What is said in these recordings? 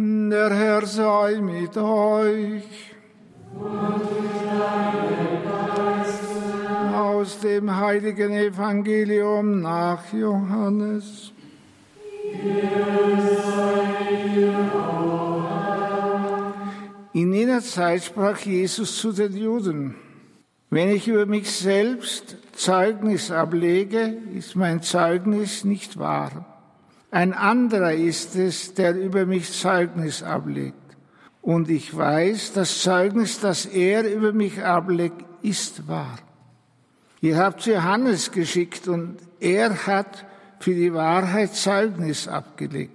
Der Herr sei mit euch. Aus dem heiligen Evangelium nach Johannes. In jener Zeit sprach Jesus zu den Juden, wenn ich über mich selbst Zeugnis ablege, ist mein Zeugnis nicht wahr. Ein anderer ist es, der über mich Zeugnis ablegt. Und ich weiß, das Zeugnis, das er über mich ablegt, ist wahr. Ihr habt Johannes geschickt und er hat für die Wahrheit Zeugnis abgelegt.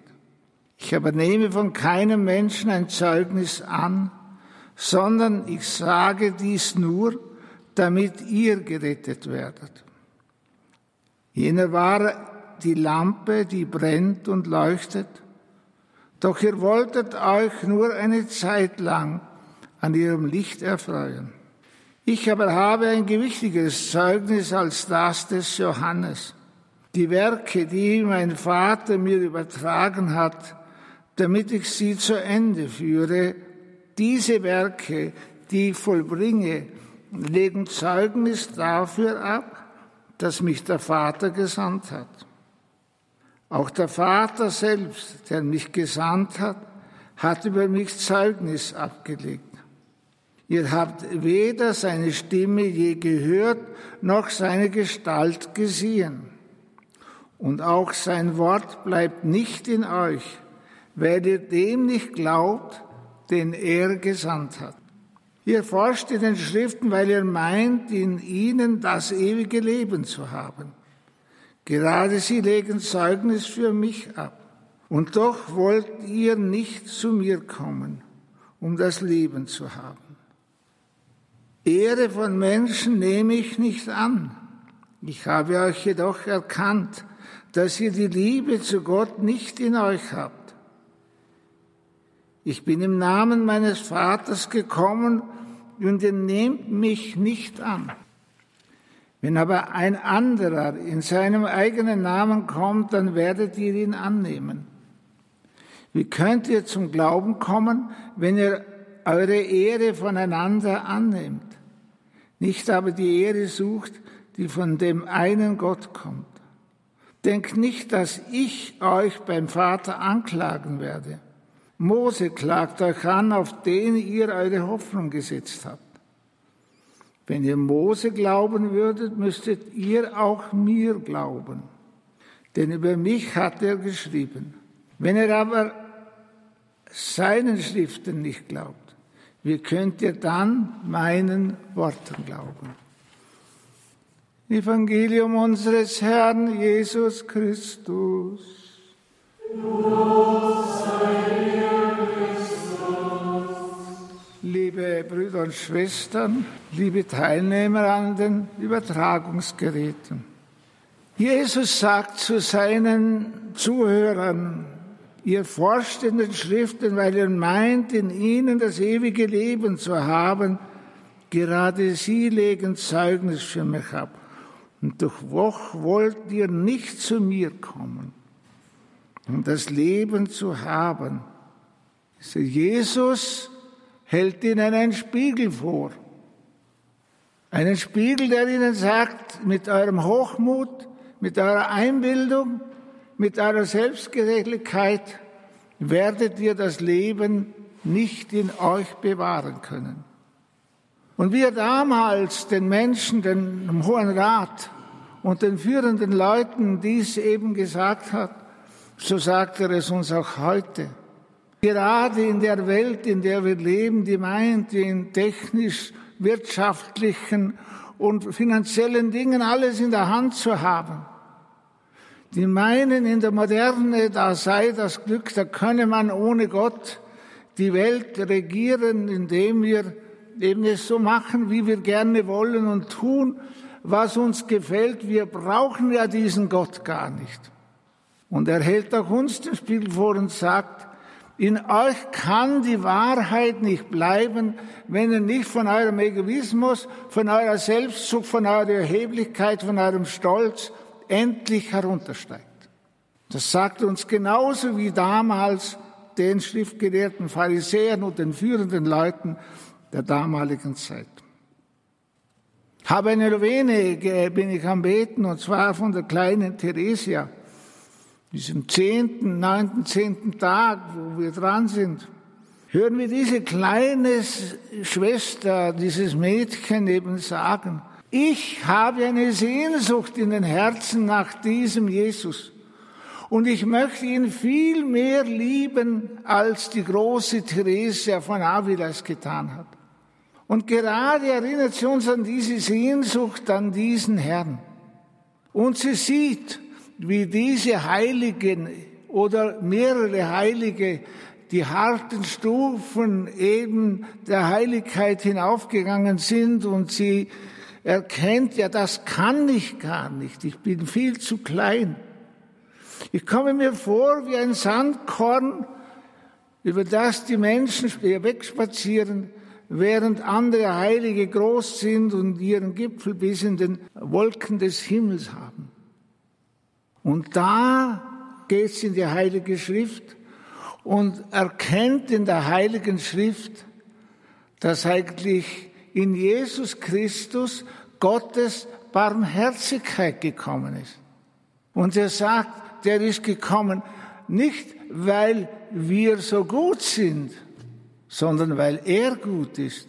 Ich aber nehme von keinem Menschen ein Zeugnis an, sondern ich sage dies nur, damit ihr gerettet werdet. Jener war die Lampe, die brennt und leuchtet. Doch ihr wolltet euch nur eine Zeit lang an ihrem Licht erfreuen. Ich aber habe ein gewichtiges Zeugnis als das des Johannes. Die Werke, die mein Vater mir übertragen hat, damit ich sie zu Ende führe, diese Werke, die ich vollbringe, legen Zeugnis dafür ab, dass mich der Vater gesandt hat. Auch der Vater selbst, der mich gesandt hat, hat über mich Zeugnis abgelegt. Ihr habt weder seine Stimme je gehört, noch seine Gestalt gesehen. Und auch sein Wort bleibt nicht in euch, weil ihr dem nicht glaubt, den er gesandt hat. Ihr forscht in den Schriften, weil ihr meint, in ihnen das ewige Leben zu haben. Gerade sie legen Zeugnis für mich ab. Und doch wollt ihr nicht zu mir kommen, um das Leben zu haben. Ehre von Menschen nehme ich nicht an. Ich habe euch jedoch erkannt, dass ihr die Liebe zu Gott nicht in euch habt. Ich bin im Namen meines Vaters gekommen und ihr nehmt mich nicht an. Wenn aber ein anderer in seinem eigenen Namen kommt, dann werdet ihr ihn annehmen. Wie könnt ihr zum Glauben kommen, wenn ihr eure Ehre voneinander annehmt? Nicht aber die Ehre sucht, die von dem einen Gott kommt. Denkt nicht, dass ich euch beim Vater anklagen werde. Mose klagt euch an, auf den ihr eure Hoffnung gesetzt habt. Wenn ihr Mose glauben würdet, müsstet ihr auch mir glauben. Denn über mich hat er geschrieben. Wenn ihr aber seinen Schriften nicht glaubt, wie könnt ihr dann meinen Worten glauben? Evangelium unseres Herrn Jesus Christus. Los sei liebe Brüder und Schwestern, liebe Teilnehmer an den Übertragungsgeräten. Jesus sagt zu seinen Zuhörern, ihr forscht in den Schriften, weil ihr meint, in ihnen das ewige Leben zu haben. Gerade sie legen Zeugnis für mich ab. Und doch wollt ihr nicht zu mir kommen, um das Leben zu haben. Jesus hält ihnen einen Spiegel vor. Einen Spiegel, der ihnen sagt, mit eurem Hochmut, mit eurer Einbildung, mit eurer Selbstgerechtigkeit werdet ihr das Leben nicht in euch bewahren können. Und wie er damals den Menschen, den Hohen Rat und den führenden Leuten dies eben gesagt hat, so sagt er es uns auch heute. Gerade in der Welt, in der wir leben, die meint, in technisch, wirtschaftlichen und finanziellen Dingen alles in der Hand zu haben. Die meinen, in der Moderne, da sei das Glück, da könne man ohne Gott die Welt regieren, indem wir eben es so machen, wie wir gerne wollen und tun, was uns gefällt. Wir brauchen ja diesen Gott gar nicht. Und er hält auch uns den Spiegel vor und sagt, in euch kann die Wahrheit nicht bleiben, wenn ihr nicht von eurem Egoismus, von eurer Selbstsucht, von eurer Erheblichkeit, von eurem Stolz endlich heruntersteigt. Das sagt uns genauso wie damals den schriftgelehrten Pharisäern und den führenden Leuten der damaligen Zeit. Habe eine Novene bin ich am Beten, und zwar von der kleinen Theresia, diesem zehnten, neunten, zehnten Tag, wo wir dran sind. Hören wir diese kleine Schwester, dieses Mädchen eben sagen, ich habe eine Sehnsucht in den Herzen nach diesem Jesus. Und ich möchte ihn viel mehr lieben, als die große Theresia von Avila es getan hat. Und gerade erinnert sie uns an diese Sehnsucht an diesen Herrn. Und sie sieht, wie diese Heiligen oder mehrere Heilige die harten Stufen eben der Heiligkeit hinaufgegangen sind und sie erkennt, ja, das kann ich gar nicht, ich bin viel zu klein. Ich komme mir vor wie ein Sandkorn, über das die Menschen wegspazieren, während andere Heilige groß sind und ihren Gipfel bis in den Wolken des Himmels haben. Und da geht es in die Heilige Schrift und erkennt in der Heiligen Schrift, dass eigentlich in Jesus Christus Gottes Barmherzigkeit gekommen ist. Und er sagt, der ist gekommen nicht, weil wir so gut sind, sondern weil er gut ist.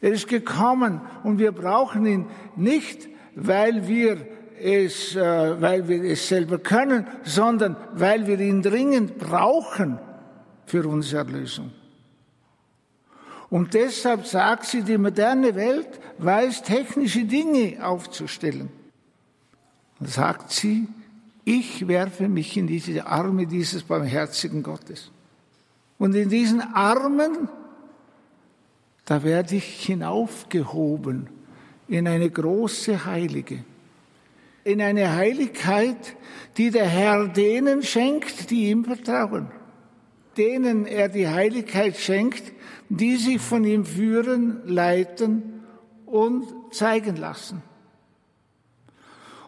Er ist gekommen und wir brauchen ihn nicht, weil wir es, äh, weil wir es selber können, sondern weil wir ihn dringend brauchen für unsere Erlösung. Und deshalb sagt sie, die moderne Welt weiß technische Dinge aufzustellen. Und sagt sie, ich werfe mich in diese Arme dieses barmherzigen Gottes. Und in diesen Armen da werde ich hinaufgehoben in eine große Heilige, in eine Heiligkeit, die der Herr denen schenkt, die ihm vertrauen, denen er die Heiligkeit schenkt, die sich von ihm führen, leiten und zeigen lassen.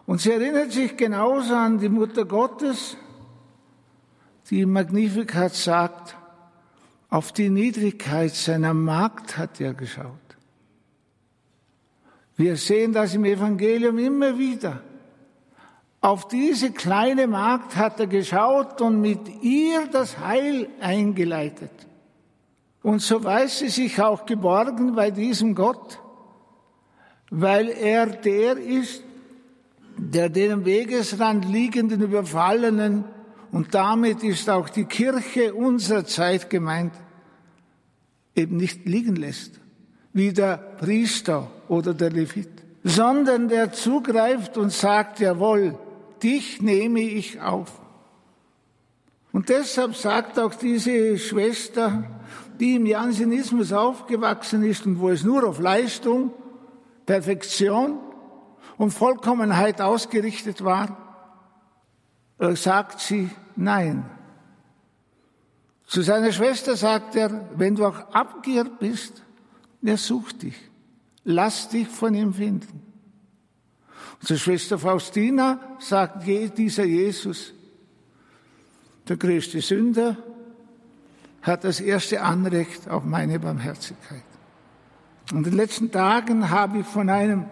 Und sie erinnert sich genauso an die Mutter Gottes, die im Magnificat sagt, auf die Niedrigkeit seiner Magd hat er geschaut. Wir sehen das im Evangelium immer wieder. Auf diese kleine Magd hat er geschaut und mit ihr das Heil eingeleitet. Und so weiß sie sich auch geborgen bei diesem Gott, weil er der ist, der den Wegesrand liegenden Überfallenen und damit ist auch die Kirche unserer Zeit gemeint, eben nicht liegen lässt, wie der Priester oder der Levit, sondern der zugreift und sagt, jawohl, dich nehme ich auf. Und deshalb sagt auch diese Schwester, die im Jansenismus aufgewachsen ist und wo es nur auf Leistung, Perfektion und Vollkommenheit ausgerichtet war, äh, sagt sie, nein, zu seiner Schwester sagt er, wenn du auch abgehört bist, er sucht dich. Lass dich von ihm finden. Zur Schwester Faustina sagt dieser Jesus, der größte Sünder hat das erste Anrecht auf meine Barmherzigkeit. Und in den letzten Tagen habe ich von einem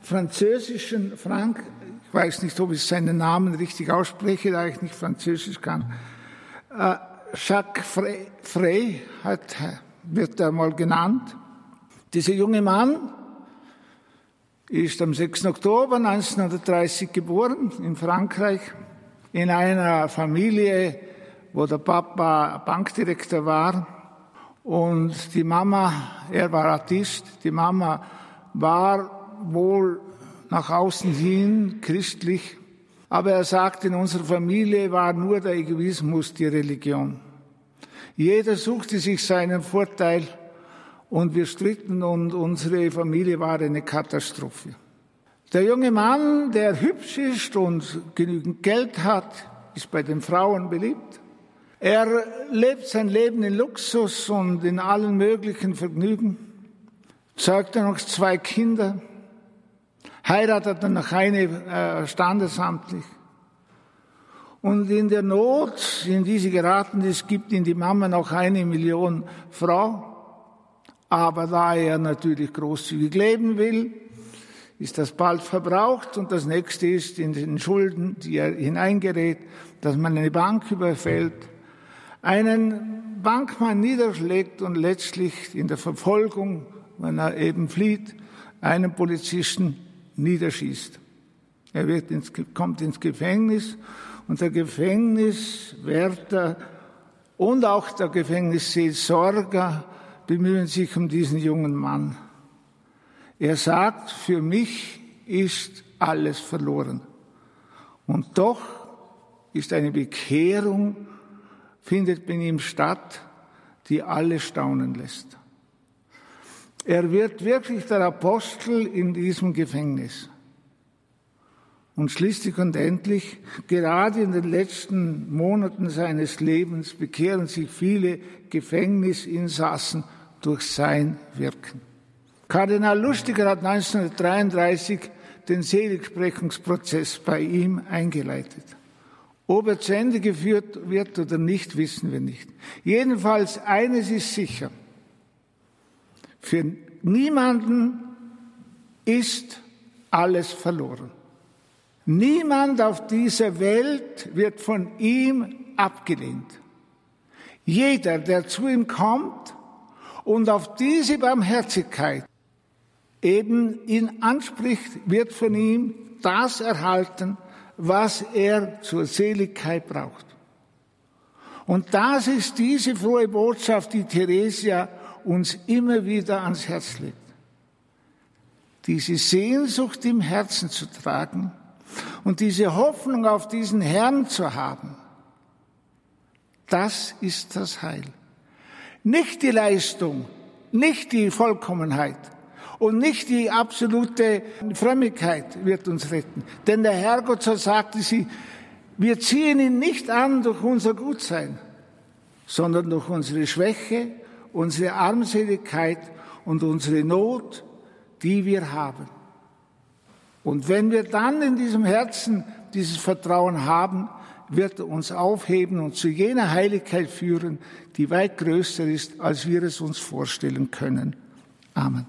französischen Frank, ich weiß nicht, ob ich seinen Namen richtig ausspreche, da ich nicht Französisch kann, äh, Jacques Frey hat, wird er mal genannt. Dieser junge Mann ist am 6. Oktober 1930 geboren in Frankreich in einer Familie, wo der Papa Bankdirektor war und die Mama, er war Artist, die Mama war wohl nach außen hin christlich, aber er sagt, in unserer Familie war nur der Egoismus die Religion. Jeder suchte sich seinen Vorteil und wir stritten und unsere Familie war eine Katastrophe. Der junge Mann, der hübsch ist und genügend Geld hat, ist bei den Frauen beliebt. Er lebt sein Leben in Luxus und in allen möglichen Vergnügen, zeugt noch zwei Kinder, heiratet dann noch eine äh, standesamtlich. Und in der Not, in die sie geraten ist, gibt ihm die Mama noch eine Million Frau. Aber da er natürlich großzügig leben will, ist das bald verbraucht und das nächste ist in den Schulden, die er hineingerät, dass man eine Bank überfällt, einen Bankmann niederschlägt und letztlich in der Verfolgung, wenn er eben flieht, einen Polizisten niederschießt. Er wird ins, kommt ins Gefängnis und der Gefängniswärter und auch der Gefängnisseelsorger bemühen sich um diesen jungen Mann. Er sagt, für mich ist alles verloren. Und doch ist eine Bekehrung, findet bei ihm statt, die alle staunen lässt. Er wird wirklich der Apostel in diesem Gefängnis. Und schließlich und endlich, gerade in den letzten Monaten seines Lebens, bekehren sich viele Gefängnisinsassen durch sein Wirken. Kardinal Lustiger hat 1933 den Seligsprechungsprozess bei ihm eingeleitet. Ob er zu Ende geführt wird oder nicht, wissen wir nicht. Jedenfalls eines ist sicher. Für niemanden ist alles verloren. Niemand auf dieser Welt wird von ihm abgelehnt. Jeder, der zu ihm kommt und auf diese Barmherzigkeit eben ihn anspricht, wird von ihm das erhalten, was er zur Seligkeit braucht. Und das ist diese frohe Botschaft, die Theresia uns immer wieder ans Herz legt. Diese Sehnsucht im Herzen zu tragen und diese Hoffnung auf diesen Herrn zu haben, das ist das Heil. Nicht die Leistung, nicht die Vollkommenheit, und nicht die absolute Frömmigkeit wird uns retten. Denn der Herrgott, so sagte sie, wir ziehen ihn nicht an durch unser Gutsein, sondern durch unsere Schwäche, unsere Armseligkeit und unsere Not, die wir haben. Und wenn wir dann in diesem Herzen dieses Vertrauen haben, wird er uns aufheben und zu jener Heiligkeit führen, die weit größer ist, als wir es uns vorstellen können. Amen.